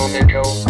Joe, Joe.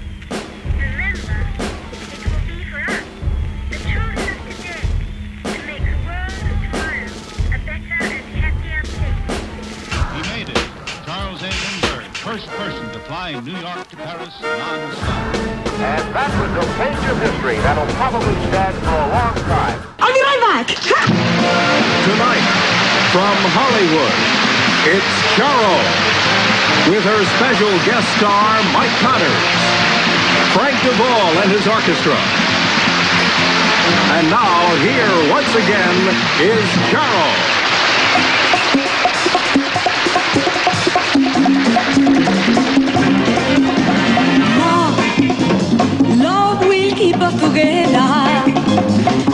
Person fly New York to Paris non-stop. And that was a page of history that'll probably stand for a long time. I'll be right back. Tonight, from Hollywood, it's Carol with her special guest star, Mike Connors, Frank Duvall and his orchestra. And now, here once again is Carol. Together.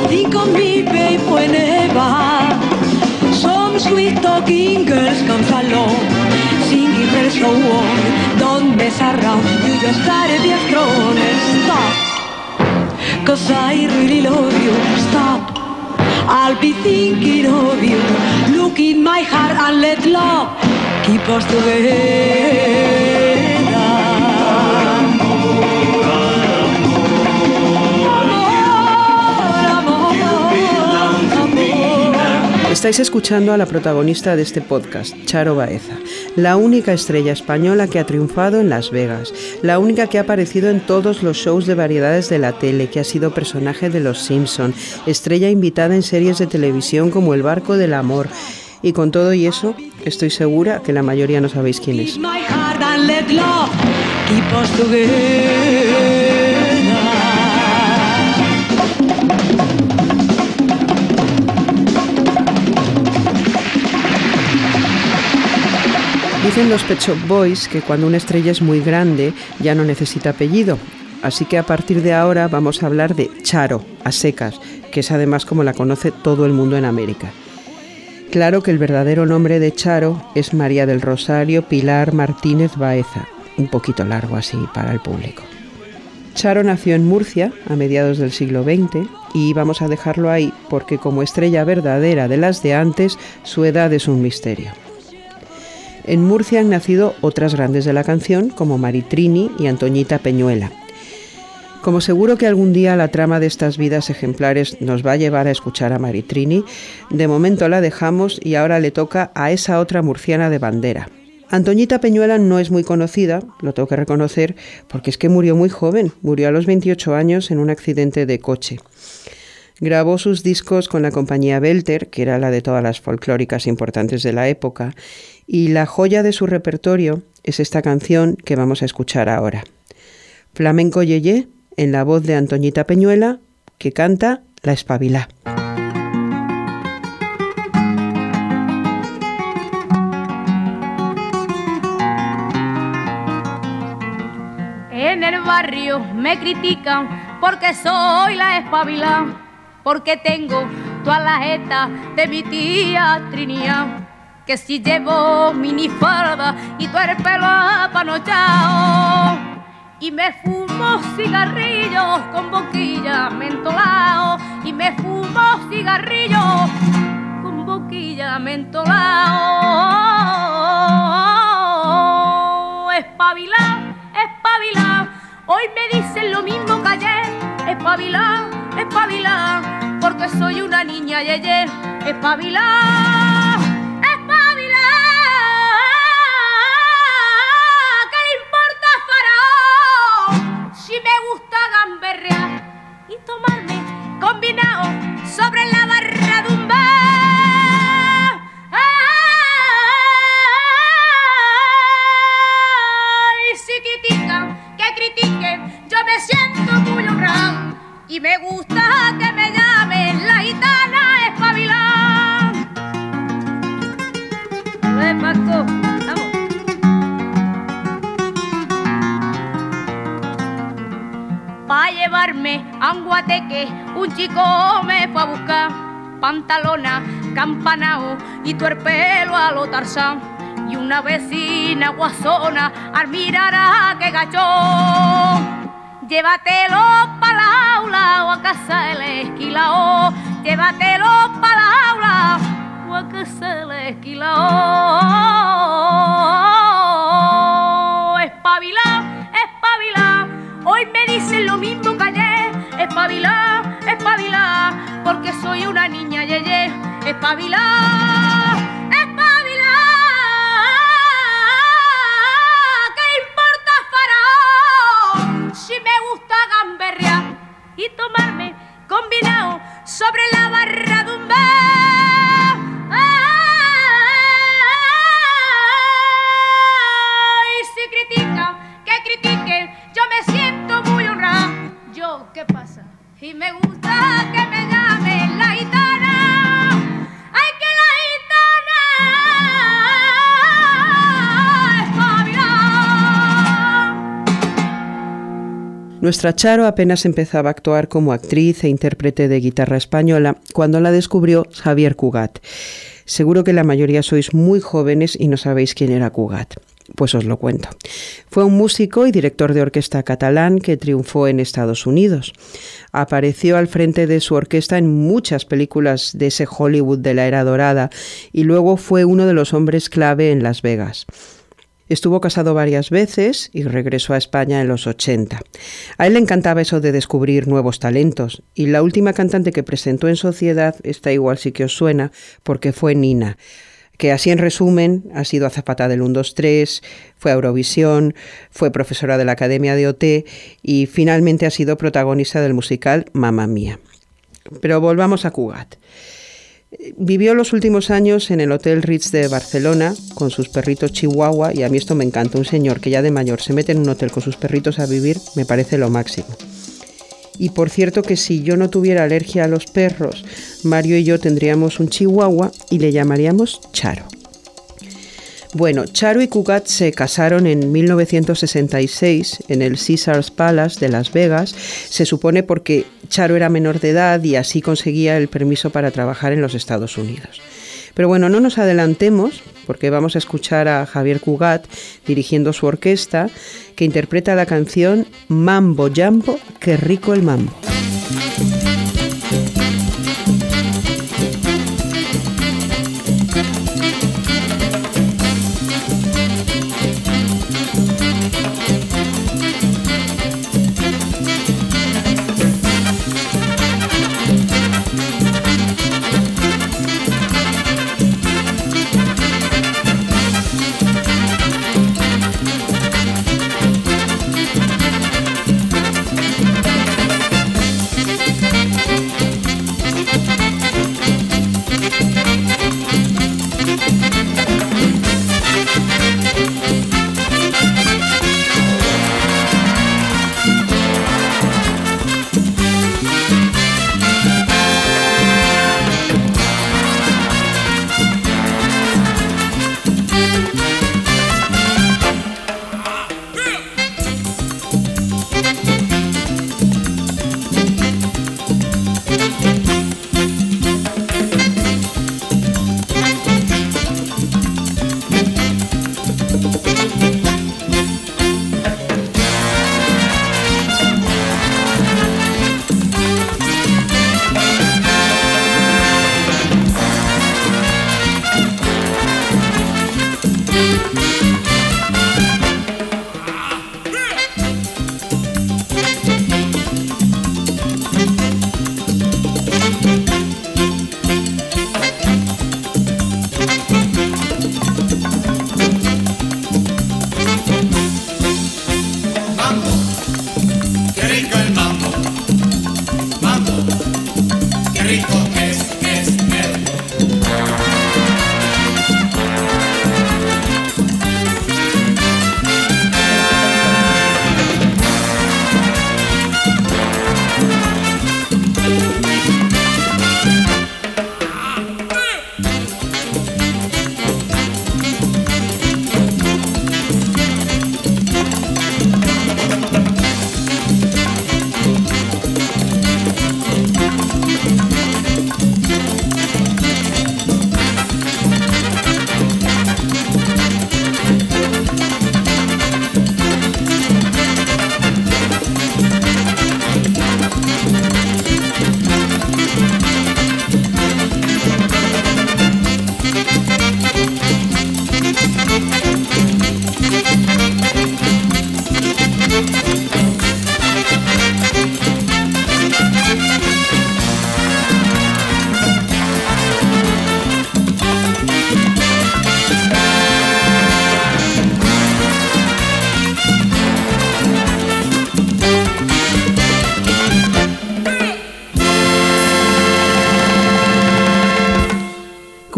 Think of me, babe, whenever. Some sweet talking girls comes along, singing her so on. Don't mess around, you just gotta be strong stop. Cause I really love you, stop. I'll be thinking of you. Look in my heart and let love keep us together. Estáis escuchando a la protagonista de este podcast, Charo Baeza, la única estrella española que ha triunfado en Las Vegas, la única que ha aparecido en todos los shows de variedades de la tele, que ha sido personaje de Los Simpson, estrella invitada en series de televisión como El Barco del Amor. Y con todo y eso, estoy segura que la mayoría no sabéis quién es. Dicen los Pet Shop Boys que cuando una estrella es muy grande ya no necesita apellido. Así que a partir de ahora vamos a hablar de Charo, a secas, que es además como la conoce todo el mundo en América. Claro que el verdadero nombre de Charo es María del Rosario Pilar Martínez Baeza, un poquito largo así para el público. Charo nació en Murcia a mediados del siglo XX y vamos a dejarlo ahí porque como estrella verdadera de las de antes, su edad es un misterio. En Murcia han nacido otras grandes de la canción como Maritrini y Antoñita Peñuela. Como seguro que algún día la trama de estas vidas ejemplares nos va a llevar a escuchar a Maritrini, de momento la dejamos y ahora le toca a esa otra murciana de bandera. Antoñita Peñuela no es muy conocida, lo tengo que reconocer, porque es que murió muy joven, murió a los 28 años en un accidente de coche. Grabó sus discos con la compañía Belter, que era la de todas las folclóricas importantes de la época, y la joya de su repertorio es esta canción que vamos a escuchar ahora. Flamenco Yeye, en la voz de Antoñita Peñuela, que canta La Espabilá. En el barrio me critican porque soy la espabila, porque tengo todas las jetas de mi tía Trinía, que si llevo minifalda y todo el pelo apanochao, y me fumo cigarrillos con boquilla mentolao, y me fumo cigarrillos con boquilla mentolao, espabilá, espabilá, hoy me dicen lo mismo que ayer, espabilá, espabilá, porque soy una niña yeye, espabilá, espabilá, y tomarme combinado sobre la barra de un bar. ay si critican que critiquen, yo me siento muy honrado y me gusta que me llamen. Todo Anguateque, un chico me fue a buscar pantalona, campanao y tuerpelo a lo tarzán. Y una vecina guasona al mirar a que gachó. Llévatelo para la aula o a casa del esquilao. Llévatelo para la aula o a casa del esquilao. Hoy me dicen lo mismo que ayer. Espabila, espabila. Porque soy una niña yeye. Espabila, espabila. ¿Qué importa faraón? Si me gusta gamberrear y tomarme combinado sobre la barra de un bar. Y me gusta que me llamen la gitana. ¡Ay, que la gitana! Espabila. Nuestra Charo apenas empezaba a actuar como actriz e intérprete de guitarra española cuando la descubrió Javier Cugat. Seguro que la mayoría sois muy jóvenes y no sabéis quién era Cugat. Pues os lo cuento. Fue un músico y director de orquesta catalán que triunfó en Estados Unidos. Apareció al frente de su orquesta en muchas películas de ese Hollywood de la era dorada y luego fue uno de los hombres clave en Las Vegas. Estuvo casado varias veces y regresó a España en los 80. A él le encantaba eso de descubrir nuevos talentos y la última cantante que presentó en Sociedad, está igual sí que os suena, porque fue Nina que así en resumen ha sido azafata del 1, 2, 3, fue a Eurovisión, fue profesora de la Academia de OT y finalmente ha sido protagonista del musical Mamma Mía. Pero volvamos a Cugat. Vivió los últimos años en el Hotel Ritz de Barcelona con sus perritos chihuahua y a mí esto me encanta. Un señor que ya de mayor se mete en un hotel con sus perritos a vivir me parece lo máximo. Y por cierto que si yo no tuviera alergia a los perros, Mario y yo tendríamos un chihuahua y le llamaríamos Charo. Bueno, Charo y Cugat se casaron en 1966 en el Caesars Palace de Las Vegas, se supone porque Charo era menor de edad y así conseguía el permiso para trabajar en los Estados Unidos. Pero bueno, no nos adelantemos porque vamos a escuchar a Javier Cugat dirigiendo su orquesta que interpreta la canción Mambo Jambo, qué rico el mambo.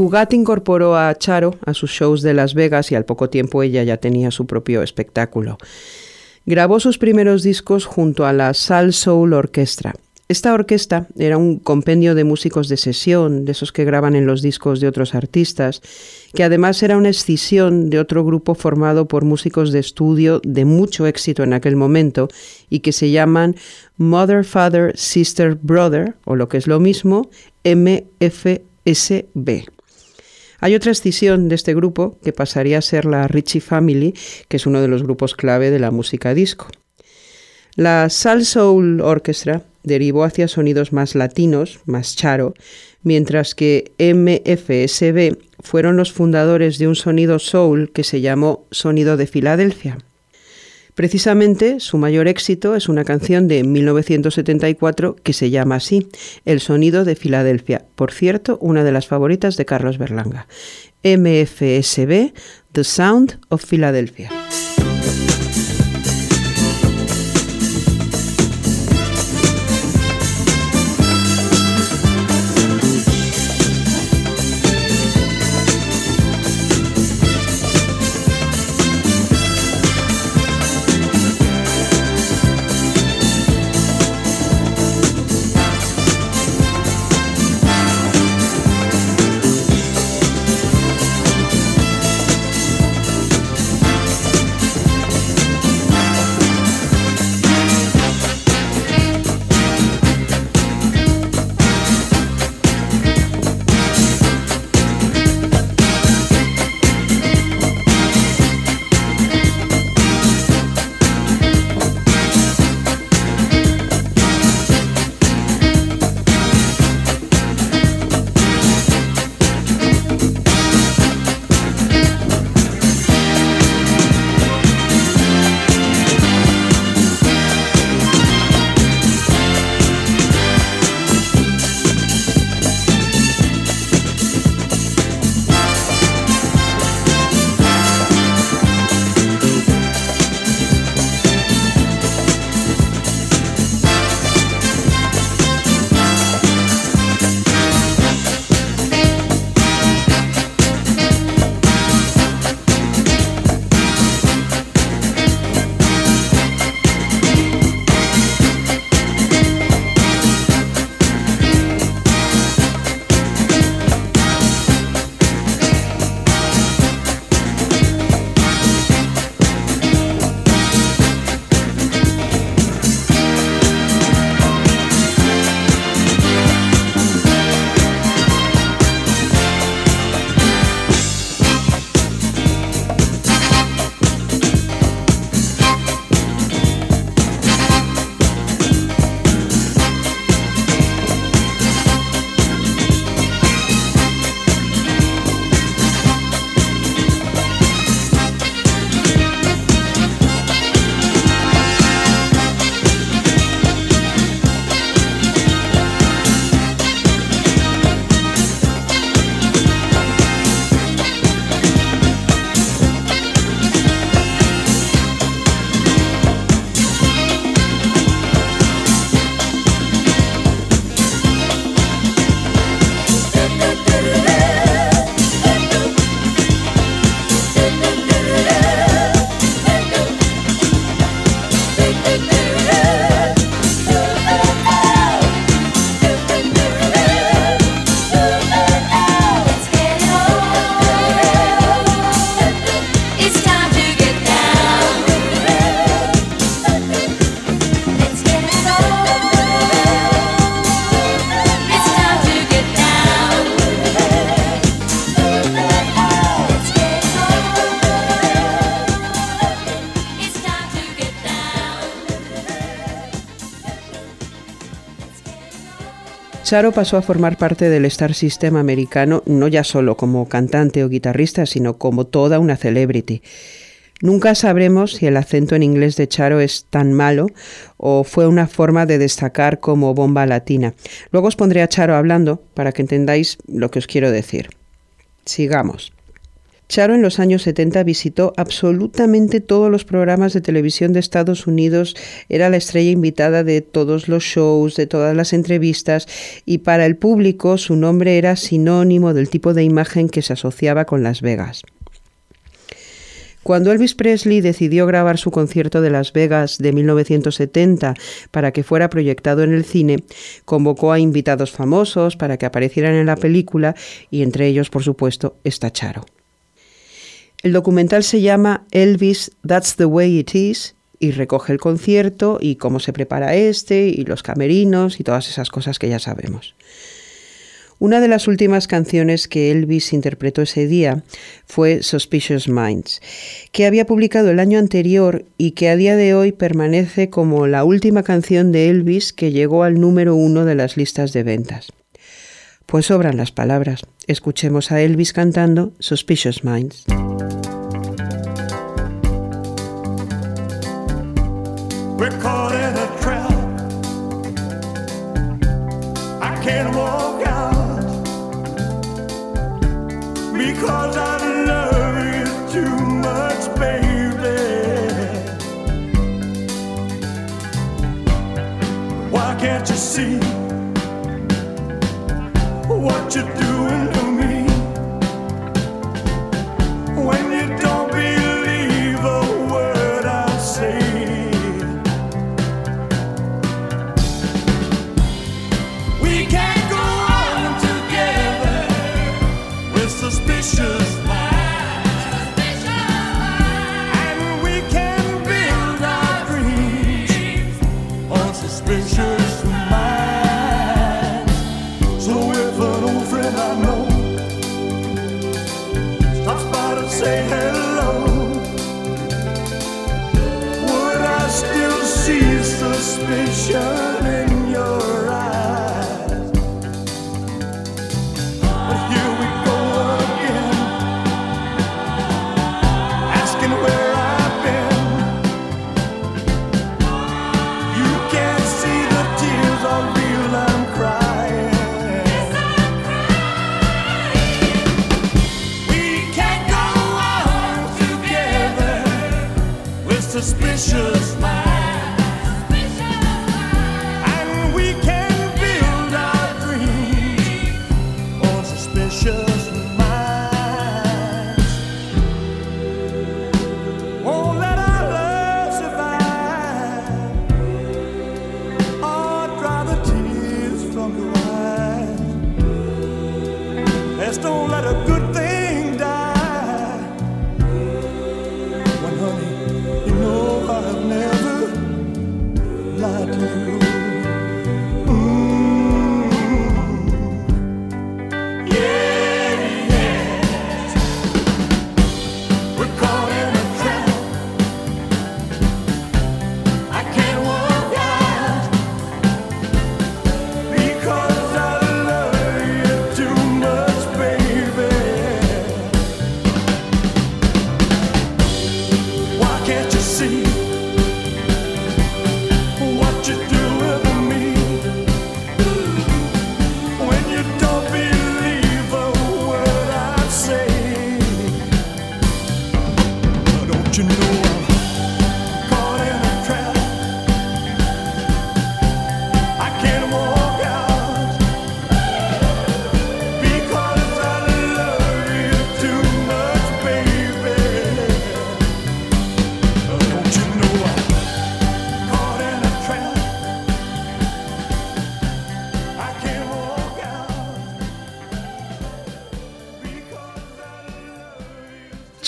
Cugat incorporó a Charo a sus shows de Las Vegas y al poco tiempo ella ya tenía su propio espectáculo. Grabó sus primeros discos junto a la Sal Soul Orchestra. Esta orquesta era un compendio de músicos de sesión, de esos que graban en los discos de otros artistas, que además era una escisión de otro grupo formado por músicos de estudio de mucho éxito en aquel momento y que se llaman Mother, Father, Sister, Brother, o lo que es lo mismo, MFSB. Hay otra escisión de este grupo que pasaría a ser la Richie Family, que es uno de los grupos clave de la música disco. La Sal Soul Orchestra derivó hacia sonidos más latinos, más charo, mientras que MFSB fueron los fundadores de un sonido soul que se llamó Sonido de Filadelfia. Precisamente su mayor éxito es una canción de 1974 que se llama así, El sonido de Filadelfia, por cierto, una de las favoritas de Carlos Berlanga. MFSB, The Sound of Philadelphia. Charo pasó a formar parte del Star System americano no ya solo como cantante o guitarrista, sino como toda una celebrity. Nunca sabremos si el acento en inglés de Charo es tan malo o fue una forma de destacar como bomba latina. Luego os pondré a Charo hablando para que entendáis lo que os quiero decir. Sigamos. Charo en los años 70 visitó absolutamente todos los programas de televisión de Estados Unidos, era la estrella invitada de todos los shows, de todas las entrevistas y para el público su nombre era sinónimo del tipo de imagen que se asociaba con Las Vegas. Cuando Elvis Presley decidió grabar su concierto de Las Vegas de 1970 para que fuera proyectado en el cine, convocó a invitados famosos para que aparecieran en la película y entre ellos, por supuesto, está Charo. El documental se llama Elvis, That's the Way It Is y recoge el concierto y cómo se prepara este y los camerinos y todas esas cosas que ya sabemos. Una de las últimas canciones que Elvis interpretó ese día fue Suspicious Minds, que había publicado el año anterior y que a día de hoy permanece como la última canción de Elvis que llegó al número uno de las listas de ventas. Pues sobran las palabras. Escuchemos a Elvis cantando Suspicious Minds. See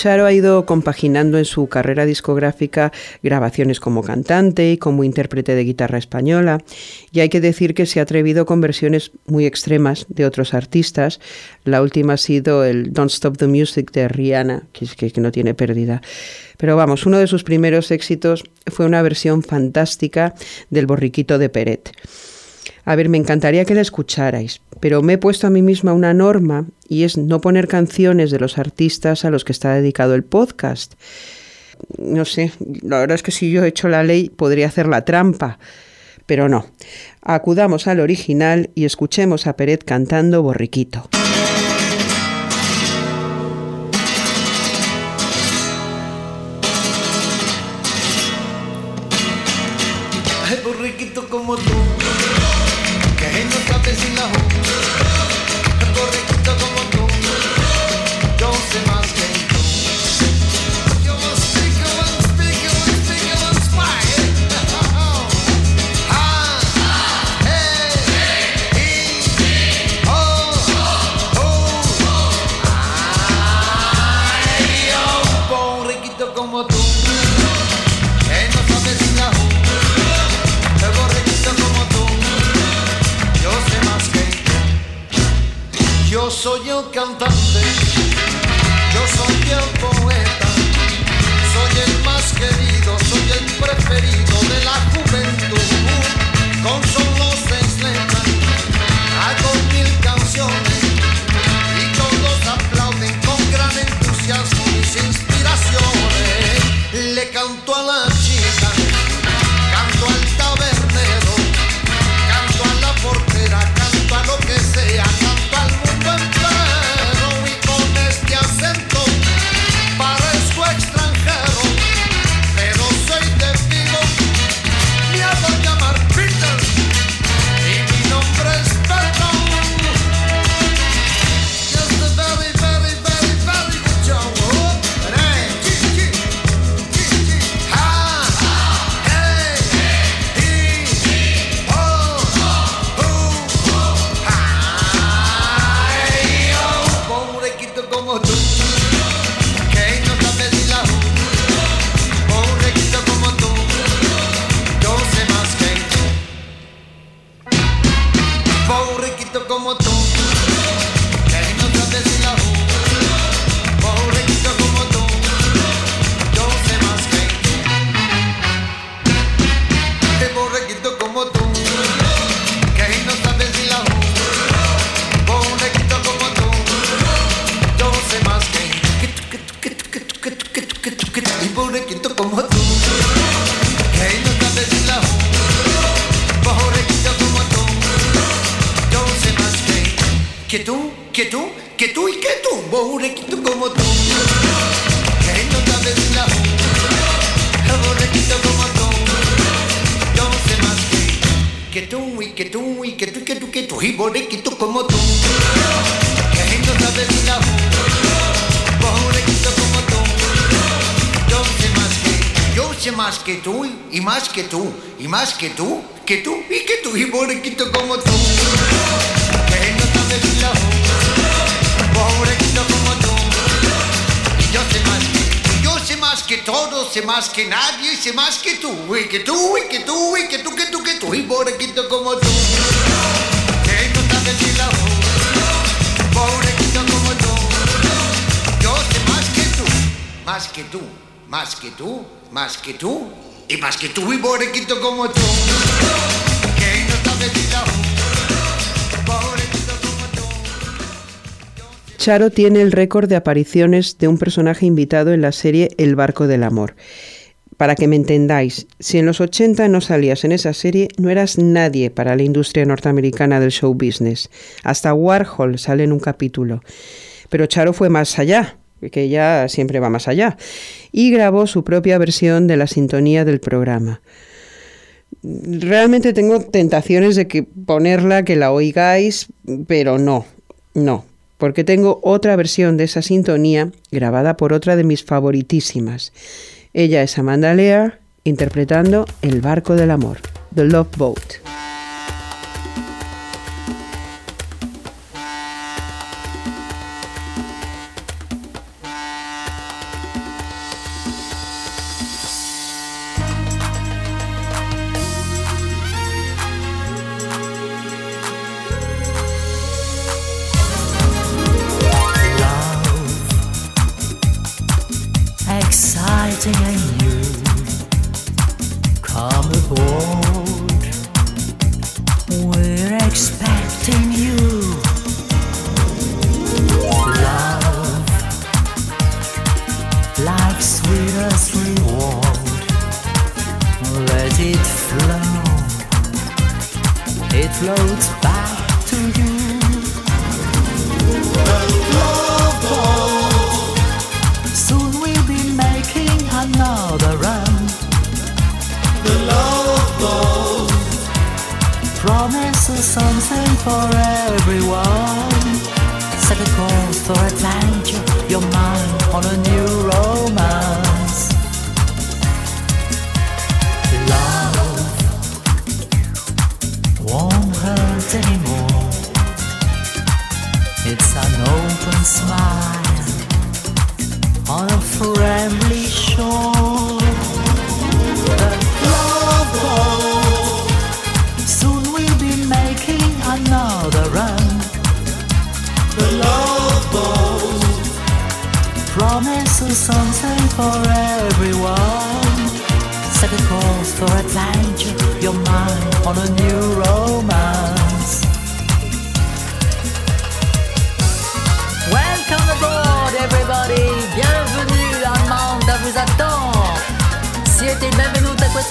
Charo ha ido compaginando en su carrera discográfica grabaciones como cantante y como intérprete de guitarra española, y hay que decir que se ha atrevido con versiones muy extremas de otros artistas. La última ha sido el Don't Stop the Music de Rihanna, que, que no tiene pérdida. Pero vamos, uno de sus primeros éxitos fue una versión fantástica del borriquito de Peret. A ver, me encantaría que la escucharais, pero me he puesto a mí misma una norma y es no poner canciones de los artistas a los que está dedicado el podcast. No sé, la verdad es que si yo he hecho la ley podría hacer la trampa, pero no. Acudamos al original y escuchemos a Peret cantando Borriquito. Más que todo, sé más que nadie, sé más que tú, y que tú, y que tú, y que tú, que tú, que tú, y pobrequito como tú. Que no sabes ni la como tú. Yo sé más que tú, más que tú, más que tú, más que tú, y más que tú, y pobrequito como tú. Charo tiene el récord de apariciones de un personaje invitado en la serie El barco del amor. Para que me entendáis, si en los 80 no salías en esa serie, no eras nadie para la industria norteamericana del show business. Hasta Warhol sale en un capítulo. Pero Charo fue más allá, que ella siempre va más allá, y grabó su propia versión de la sintonía del programa. Realmente tengo tentaciones de que ponerla, que la oigáis, pero no, no, porque tengo otra versión de esa sintonía grabada por otra de mis favoritísimas. Ella es Amanda Lear interpretando El barco del amor, The Love Boat. sing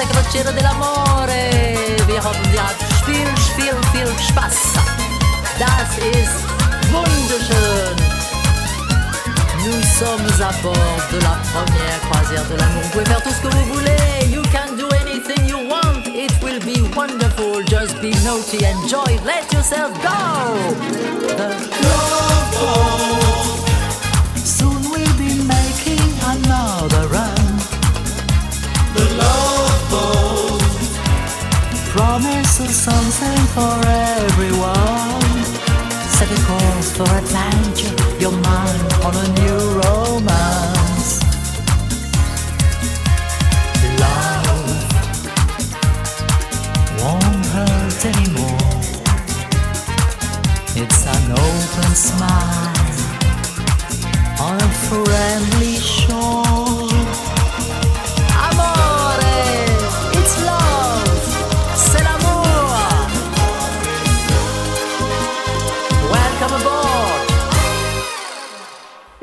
crociera dell'amore. Wir ihr habt viel, viel, viel Spaß. Das ist wunderschön. Nous sommes à bord de la première croisière de l'amour. Vous pouvez faire tout ce que vous voulez. You can do anything you want. It will be wonderful. Just be naughty, enjoy, let yourself go. The love. Soon we'll be making another run. The love boat promises something for everyone. Set a course for adventure, your mind on a new romance. Love won't hurt anymore. It's an open smile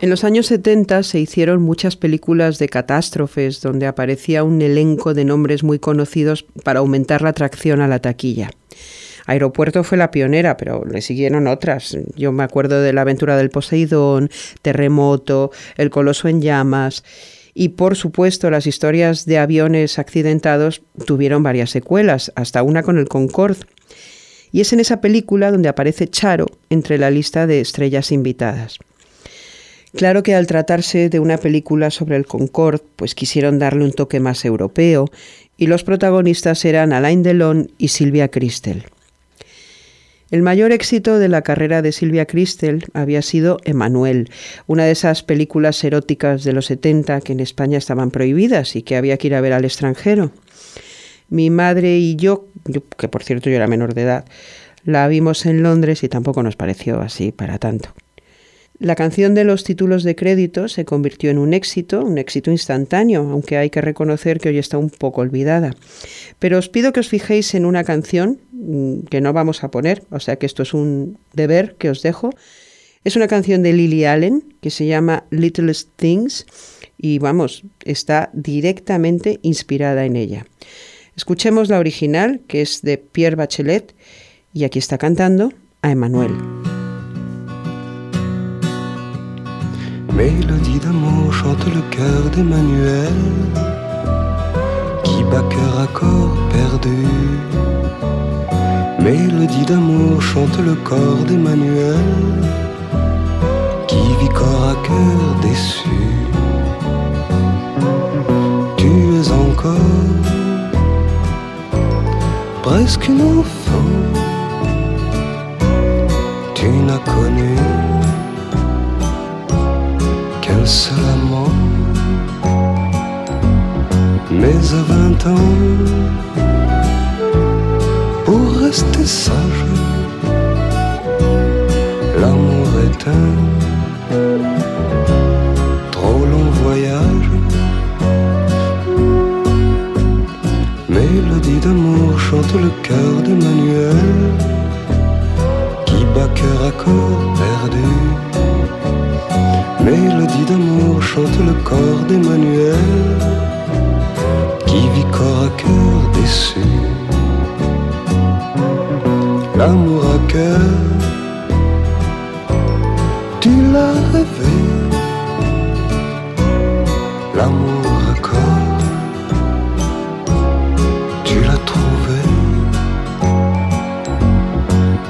En los años 70 se hicieron muchas películas de catástrofes donde aparecía un elenco de nombres muy conocidos para aumentar la atracción a la taquilla. Aeropuerto fue la pionera, pero le siguieron otras. Yo me acuerdo de La aventura del Poseidón, Terremoto, El Coloso en llamas. Y por supuesto, las historias de aviones accidentados tuvieron varias secuelas, hasta una con el Concorde. Y es en esa película donde aparece Charo entre la lista de estrellas invitadas. Claro que al tratarse de una película sobre el Concorde, pues quisieron darle un toque más europeo, y los protagonistas eran Alain Delon y Silvia Christel. El mayor éxito de la carrera de Silvia Christel había sido Emanuel, una de esas películas eróticas de los 70 que en España estaban prohibidas y que había que ir a ver al extranjero. Mi madre y yo, yo, que por cierto yo era menor de edad, la vimos en Londres y tampoco nos pareció así para tanto. La canción de los títulos de crédito se convirtió en un éxito, un éxito instantáneo, aunque hay que reconocer que hoy está un poco olvidada. Pero os pido que os fijéis en una canción mm, que no vamos a poner, o sea que esto es un deber que os dejo. Es una canción de Lily Allen que se llama Littlest Things y vamos, está directamente inspirada en ella. Escuchemos la original, que es de Pierre Bachelet, y aquí está cantando a Emmanuel. Mélodie d'amour chante le cœur d'Emmanuel qui bat cœur à corps perdu. Mélodie d'amour chante le corps d'Emmanuel qui vit corps à cœur déçu. Tu es encore presque une enfant. Tu n'as connu qu'un seul amant. Mais à vingt ans, pour rester sage, l'amour est un trop long voyage. Mélodie d'amour chante le cœur d'Emmanuel qui bat cœur à corps perdu. Mélodie d'amour chante le corps d'Emmanuel qui vit corps à cœur déçu. L'amour à cœur, tu l'as rêvé. L'amour à corps, tu l'as trouvé.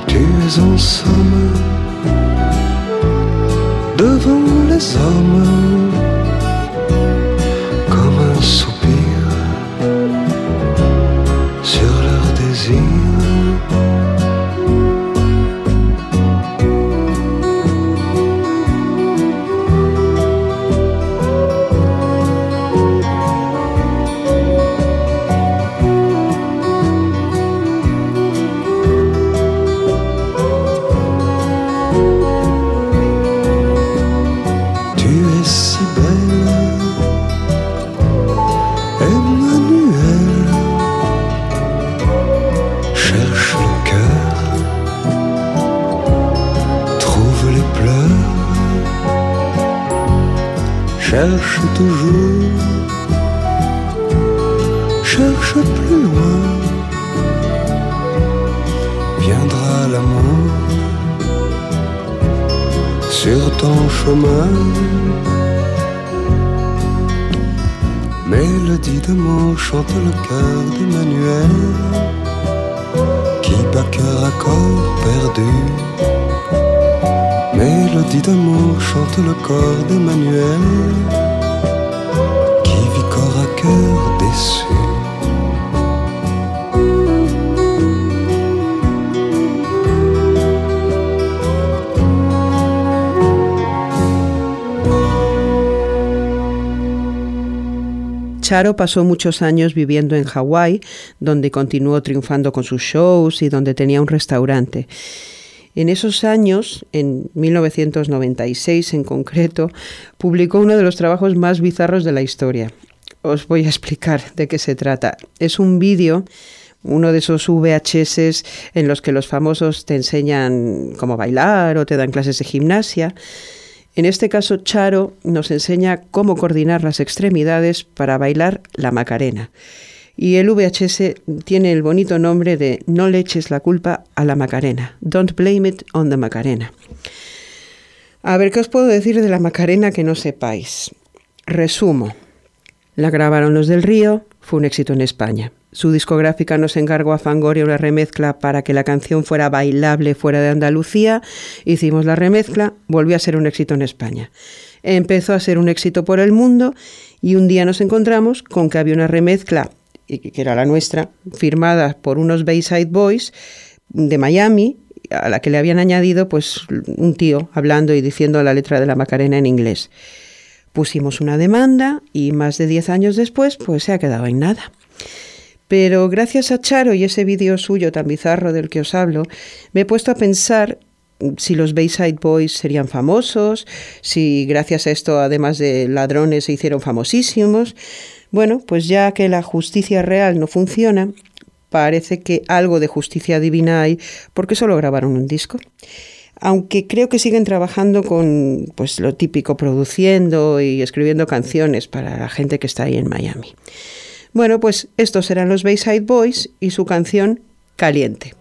Tu es en somme devant Salmon d'Emmanuel qui bat cœur à corps perdu. Mélodie d'amour chante le corps d'Emmanuel Charo pasó muchos años viviendo en Hawái, donde continuó triunfando con sus shows y donde tenía un restaurante. En esos años, en 1996 en concreto, publicó uno de los trabajos más bizarros de la historia. Os voy a explicar de qué se trata. Es un vídeo, uno de esos VHS en los que los famosos te enseñan cómo bailar o te dan clases de gimnasia. En este caso, Charo nos enseña cómo coordinar las extremidades para bailar la Macarena. Y el VHS tiene el bonito nombre de No le eches la culpa a la Macarena. Don't blame it on the Macarena. A ver, ¿qué os puedo decir de la Macarena que no sepáis? Resumo. La grabaron los del Río, fue un éxito en España. Su discográfica nos encargó a Fangoria una remezcla para que la canción fuera bailable fuera de Andalucía. Hicimos la remezcla, volvió a ser un éxito en España. Empezó a ser un éxito por el mundo y un día nos encontramos con que había una remezcla, que era la nuestra, firmada por unos Bayside Boys de Miami, a la que le habían añadido pues un tío hablando y diciendo la letra de la Macarena en inglés. Pusimos una demanda y más de 10 años después pues se ha quedado en nada. Pero gracias a Charo y ese vídeo suyo tan bizarro del que os hablo, me he puesto a pensar si los Bayside Boys serían famosos, si gracias a esto, además de ladrones, se hicieron famosísimos. Bueno, pues ya que la justicia real no funciona, parece que algo de justicia divina hay porque solo grabaron un disco. Aunque creo que siguen trabajando con pues lo típico, produciendo y escribiendo canciones para la gente que está ahí en Miami. Bueno, pues estos eran los Bayside Boys y su canción Caliente.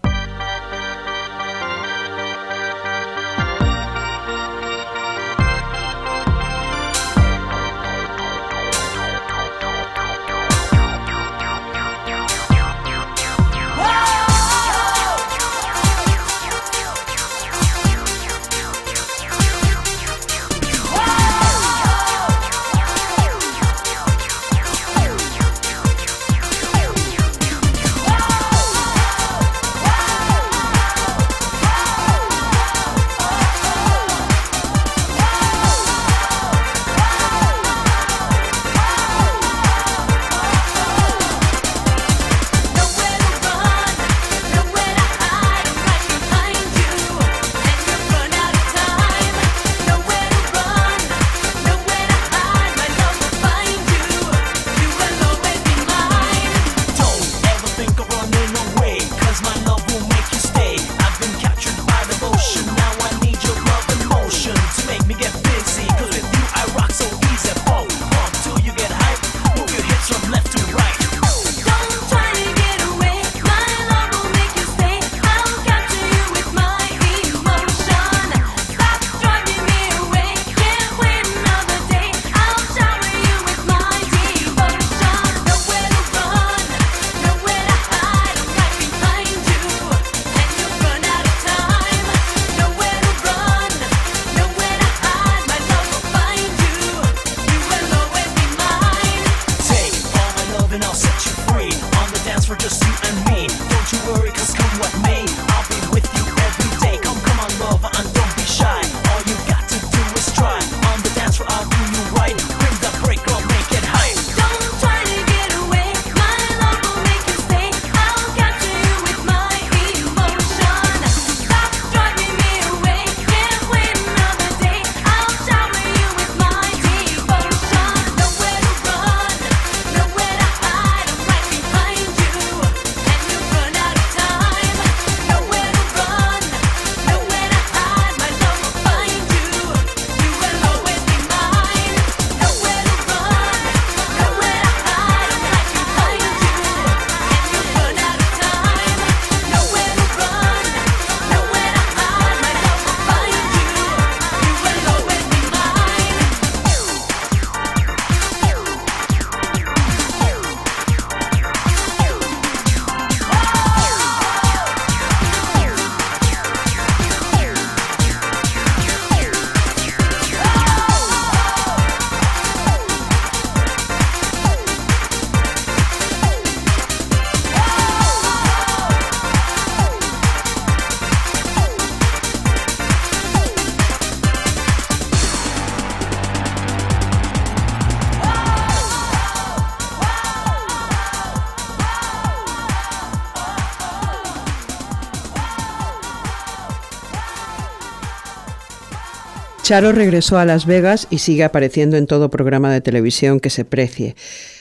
Charo regresó a Las Vegas y sigue apareciendo en todo programa de televisión que se precie.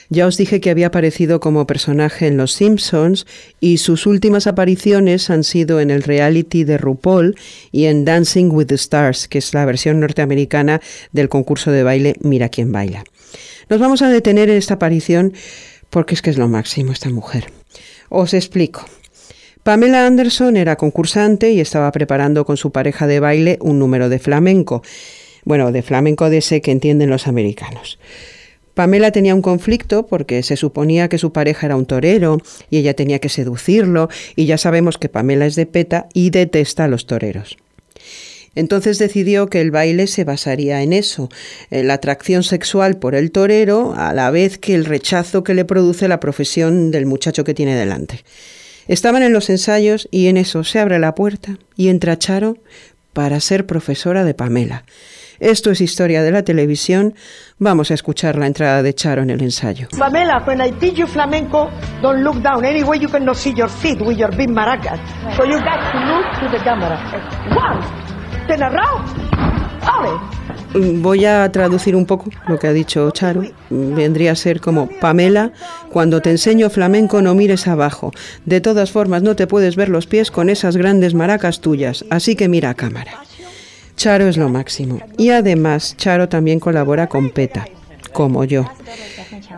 Ya os dije que había aparecido como personaje en Los Simpsons y sus últimas apariciones han sido en el reality de RuPaul y en Dancing with the Stars, que es la versión norteamericana del concurso de baile Mira quién baila. Nos vamos a detener en esta aparición porque es que es lo máximo esta mujer. Os explico. Pamela Anderson era concursante y estaba preparando con su pareja de baile un número de flamenco. Bueno, de flamenco de ese que entienden los americanos. Pamela tenía un conflicto porque se suponía que su pareja era un torero y ella tenía que seducirlo y ya sabemos que Pamela es de peta y detesta a los toreros. Entonces decidió que el baile se basaría en eso, en la atracción sexual por el torero, a la vez que el rechazo que le produce la profesión del muchacho que tiene delante. Estaban en los ensayos y en eso se abre la puerta y entra Charo para ser profesora de Pamela. Esto es historia de la televisión. Vamos a escuchar la entrada de Charo en el ensayo. Pamela, when I teach you flamenco, don't look down. Anyway, you cannot see your feet with your big maracas. So you got to look to the camera. One, turn around. Ole. Voy a traducir un poco lo que ha dicho Charo. Vendría a ser como, Pamela, cuando te enseño flamenco no mires abajo. De todas formas no te puedes ver los pies con esas grandes maracas tuyas, así que mira a cámara. Charo es lo máximo. Y además, Charo también colabora con PETA, como yo.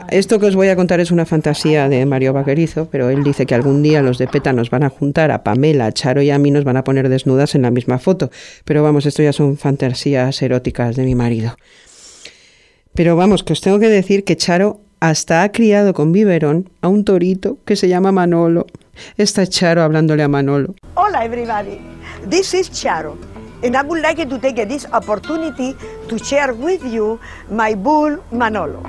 Esto que os voy a contar es una fantasía de Mario Vaquerizo, pero él dice que algún día los de PETA nos van a juntar a Pamela, a Charo y a mí nos van a poner desnudas en la misma foto. Pero vamos, esto ya son fantasías eróticas de mi marido. Pero vamos, que os tengo que decir que Charo hasta ha criado con biberón a un torito que se llama Manolo. Está Charo hablándole a Manolo. Hola, everybody. This is Charo. And I would like to take this opportunity to share with you my bull Manolo.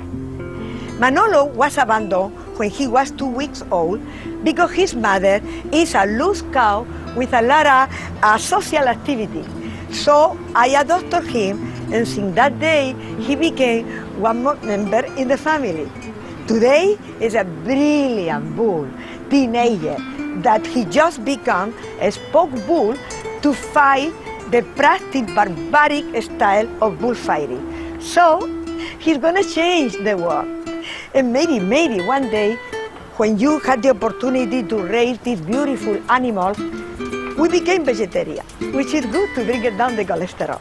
Manolo was abandoned when he was two weeks old because his mother is a loose cow with a lot of uh, social activity. So I adopted him, and since that day, he became one more member in the family. Today is a brilliant bull, teenager, that he just became a spoke bull to fight the practice barbaric style of bullfighting. So he's gonna change the world. And maybe, maybe one day, when you had the opportunity to raise these beautiful animals, we became vegetarian, which is good to bring down the cholesterol.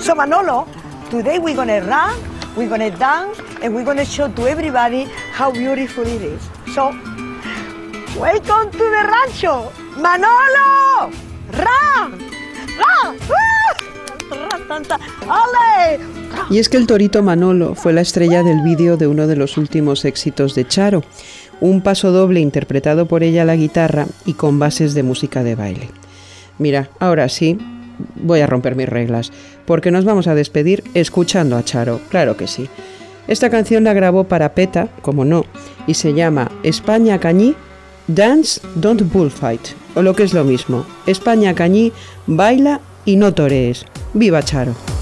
So Manolo, today we're gonna run, we're gonna dance, and we're gonna show to everybody how beautiful it is. So, welcome to the rancho, Manolo, run! Y es que el torito Manolo fue la estrella del vídeo de uno de los últimos éxitos de Charo, un paso doble interpretado por ella a la guitarra y con bases de música de baile. Mira, ahora sí, voy a romper mis reglas, porque nos vamos a despedir escuchando a Charo, claro que sí. Esta canción la grabó para PETA, como no, y se llama España Cañí, Dance Don't Bullfight, o lo que es lo mismo, España Cañí, baila y no torees. ¡Viva Charo!